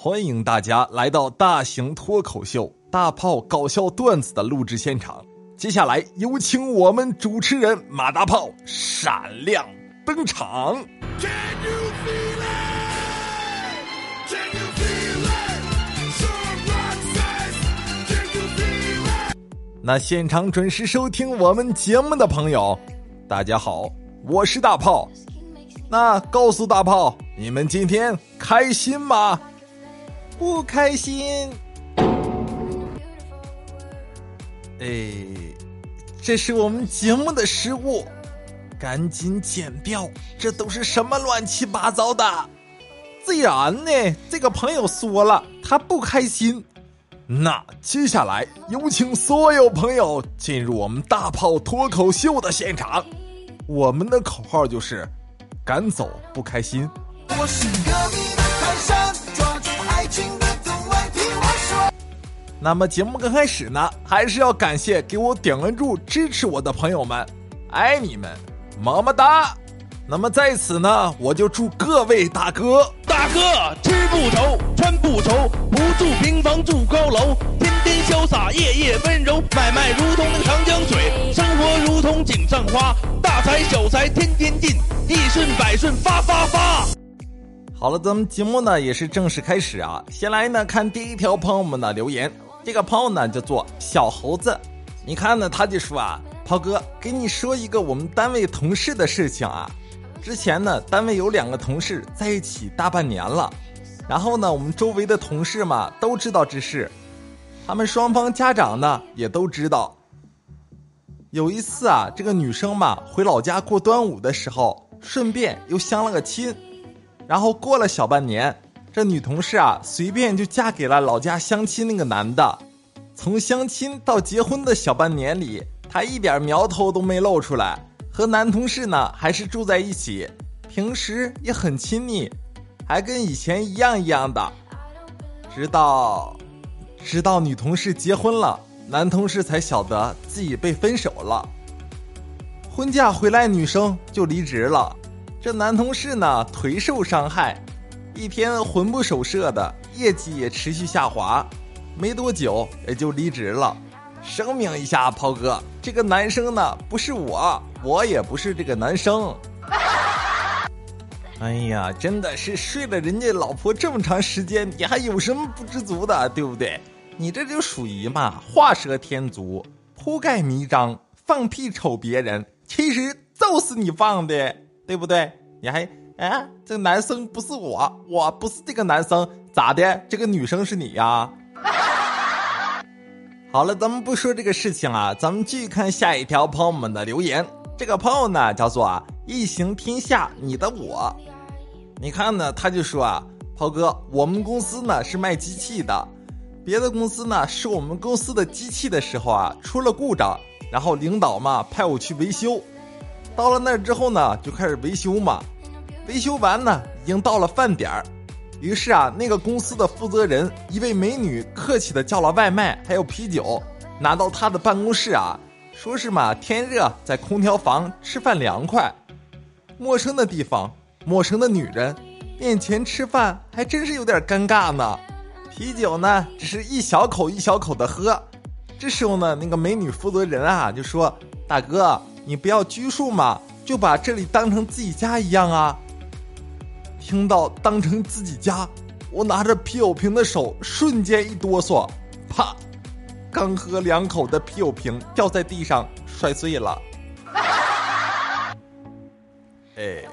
欢迎大家来到大型脱口秀大炮搞笑段子的录制现场。接下来有请我们主持人马大炮闪亮登场。那现场准时收听我们节目的朋友，大家好，我是大炮。那告诉大炮，你们今天开心吗？不开心。哎，这是我们节目的失误，赶紧剪掉！这都是什么乱七八糟的？自然呢，这个朋友说了，他不开心。那接下来有请所有朋友进入我们大炮脱口秀的现场。我们的口号就是：赶走不开心。我是那么节目刚开始呢，还是要感谢给我点关注、支持我的朋友们，爱你们，么么哒。那么在此呢，我就祝各位大哥，大哥吃不愁，穿不愁，不住平房住高楼，天天潇洒，夜夜温柔，买卖如同那个长江水，生活如同井上花，大财小财天天进，一顺百顺发发发。好了，咱们节目呢也是正式开始啊。先来呢看第一条朋友们的留言，这个朋友呢叫做小猴子，你看呢他就说啊，炮哥给你说一个我们单位同事的事情啊。之前呢，单位有两个同事在一起大半年了，然后呢，我们周围的同事嘛都知道这事，他们双方家长呢也都知道。有一次啊，这个女生嘛回老家过端午的时候，顺便又相了个亲，然后过了小半年，这女同事啊随便就嫁给了老家相亲那个男的，从相亲到结婚的小半年里，她一点苗头都没露出来。和男同事呢还是住在一起，平时也很亲密，还跟以前一样一样的。直到，直到女同事结婚了，男同事才晓得自己被分手了。婚假回来，女生就离职了。这男同事呢腿受伤害，一天魂不守舍的，业绩也持续下滑，没多久也就离职了。声明一下，炮哥，这个男生呢不是我。我也不是这个男生。哎呀，真的是睡了人家老婆这么长时间，你还有什么不知足的，对不对？你这就属于嘛，画蛇添足、铺盖迷张、放屁瞅别人，其实就是你放的，对不对？你还哎，这个男生不是我，我不是这个男生，咋的？这个女生是你呀？好了，咱们不说这个事情啊，咱们继续看下一条朋友们的留言。这个朋友呢，叫做啊一行天下你的我，你看呢，他就说啊，涛哥，我们公司呢是卖机器的，别的公司呢是我们公司的机器的时候啊出了故障，然后领导嘛派我去维修，到了那儿之后呢就开始维修嘛，维修完呢已经到了饭点儿，于是啊那个公司的负责人一位美女客气的叫了外卖还有啤酒，拿到他的办公室啊。说是嘛，天热在空调房吃饭凉快，陌生的地方，陌生的女人面前吃饭还真是有点尴尬呢。啤酒呢，只是一小口一小口的喝。这时候呢，那个美女负责人啊就说：“大哥，你不要拘束嘛，就把这里当成自己家一样啊。”听到当成自己家，我拿着啤酒瓶的手瞬间一哆嗦，啪。刚喝两口的啤酒瓶掉在地上摔碎了。哎，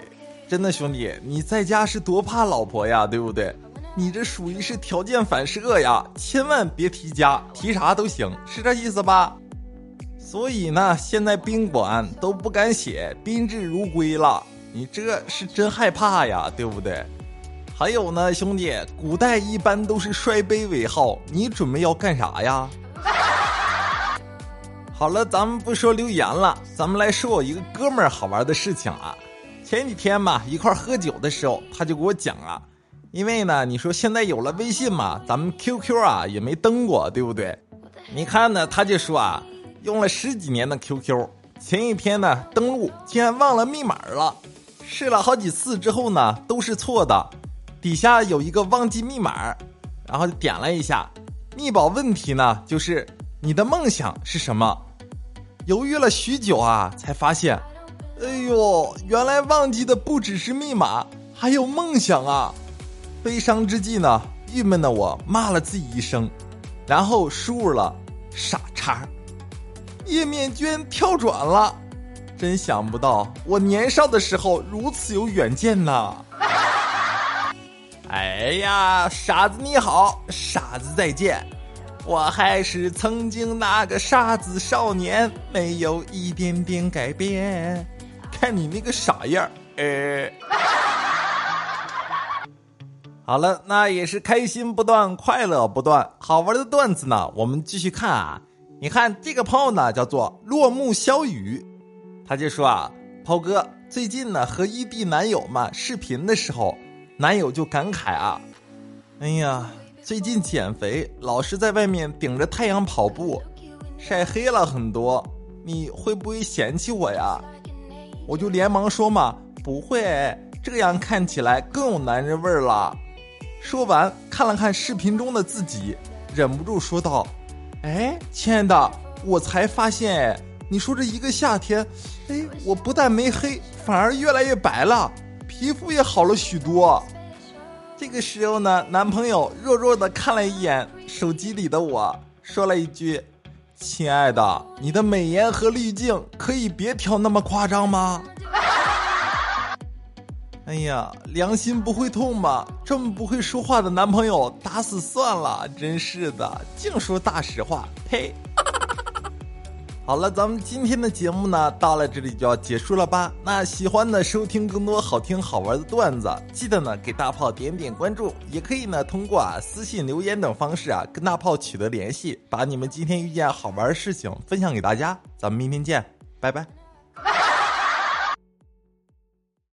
真的兄弟，你在家是多怕老婆呀，对不对？你这属于是条件反射呀，千万别提家，提啥都行，是这意思吧？所以呢，现在宾馆都不敢写宾至如归了，你这是真害怕呀，对不对？还有呢，兄弟，古代一般都是摔杯为号，你准备要干啥呀？好了，咱们不说留言了，咱们来说我一个哥们儿好玩的事情啊。前几天嘛，一块喝酒的时候，他就给我讲啊，因为呢，你说现在有了微信嘛，咱们 QQ 啊也没登过，对不对？你看呢，他就说啊，用了十几年的 QQ，前一天呢登录竟然忘了密码了，试了好几次之后呢都是错的，底下有一个忘记密码，然后点了一下。密保问题呢，就是你的梦想是什么？犹豫了许久啊，才发现，哎呦，原来忘记的不只是密码，还有梦想啊！悲伤之际呢，郁闷的我骂了自己一声，然后输入了傻叉，页面居然跳转了，真想不到我年少的时候如此有远见呐！哎呀，傻子你好，傻子再见。我还是曾经那个傻子少年，没有一点点改变。看你那个傻样儿，呃。好了，那也是开心不断，快乐不断，好玩的段子呢，我们继续看啊。你看这个朋友呢，叫做落木小雨，他就说啊，涛哥最近呢和异地男友嘛视频的时候，男友就感慨啊，哎呀。最近减肥，老是在外面顶着太阳跑步，晒黑了很多。你会不会嫌弃我呀？我就连忙说嘛，不会，这样看起来更有男人味儿了。说完，看了看视频中的自己，忍不住说道：“哎，亲爱的，我才发现，你说这一个夏天，哎，我不但没黑，反而越来越白了，皮肤也好了许多。”这个时候呢，男朋友弱弱的看了一眼手机里的我，说了一句：“亲爱的，你的美颜和滤镜可以别调那么夸张吗？” 哎呀，良心不会痛吗？这么不会说话的男朋友，打死算了！真是的，净说大实话，呸！好了，咱们今天的节目呢，到了这里就要结束了吧？那喜欢的收听更多好听好玩的段子，记得呢给大炮点点关注，也可以呢通过啊私信留言等方式啊跟大炮取得联系，把你们今天遇见好玩的事情分享给大家。咱们明天见，拜拜。